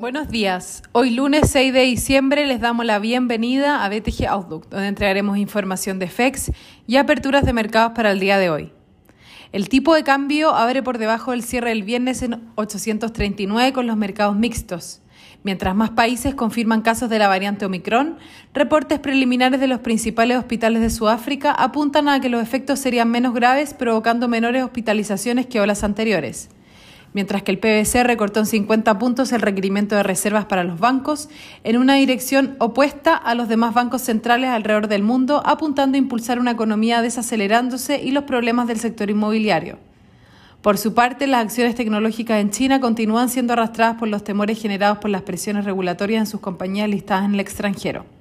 Buenos días. Hoy lunes 6 de diciembre les damos la bienvenida a BTG Outlook, donde entregaremos información de FEX y aperturas de mercados para el día de hoy. El tipo de cambio abre por debajo del cierre del viernes en 839 con los mercados mixtos. Mientras más países confirman casos de la variante Omicron, reportes preliminares de los principales hospitales de Sudáfrica apuntan a que los efectos serían menos graves, provocando menores hospitalizaciones que olas anteriores. Mientras que el PBC recortó en 50 puntos el requerimiento de reservas para los bancos, en una dirección opuesta a los demás bancos centrales alrededor del mundo, apuntando a impulsar una economía desacelerándose y los problemas del sector inmobiliario. Por su parte, las acciones tecnológicas en China continúan siendo arrastradas por los temores generados por las presiones regulatorias en sus compañías listadas en el extranjero.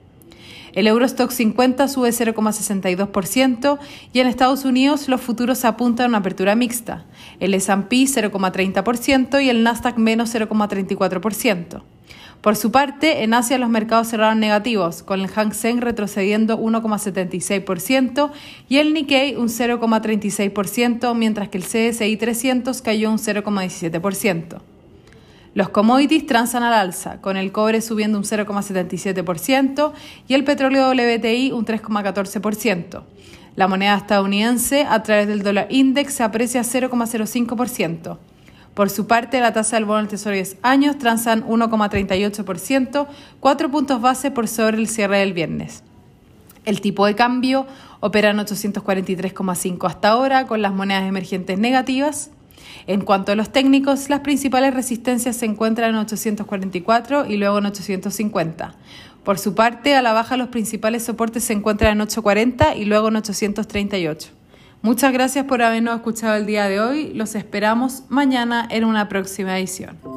El Eurostock 50 sube 0,62% y en Estados Unidos los futuros apuntan a una apertura mixta. El S&P 0,30% y el Nasdaq menos 0,34%. Por su parte, en Asia los mercados cerraron negativos, con el Hang Seng retrocediendo 1,76% y el Nikkei un 0,36%, mientras que el CSI 300 cayó un 0,17%. Los commodities transan al alza, con el cobre subiendo un 0,77% y el petróleo WTI un 3,14%. La moneda estadounidense, a través del dólar index, se aprecia 0,05%. Por su parte, la tasa del bono del Tesoro de 10 años transan 1,38%, 4 puntos base por sobre el cierre del viernes. El tipo de cambio opera en 843,5 hasta ahora, con las monedas emergentes negativas. En cuanto a los técnicos, las principales resistencias se encuentran en 844 y luego en 850. Por su parte, a la baja los principales soportes se encuentran en 840 y luego en 838. Muchas gracias por habernos escuchado el día de hoy. Los esperamos mañana en una próxima edición.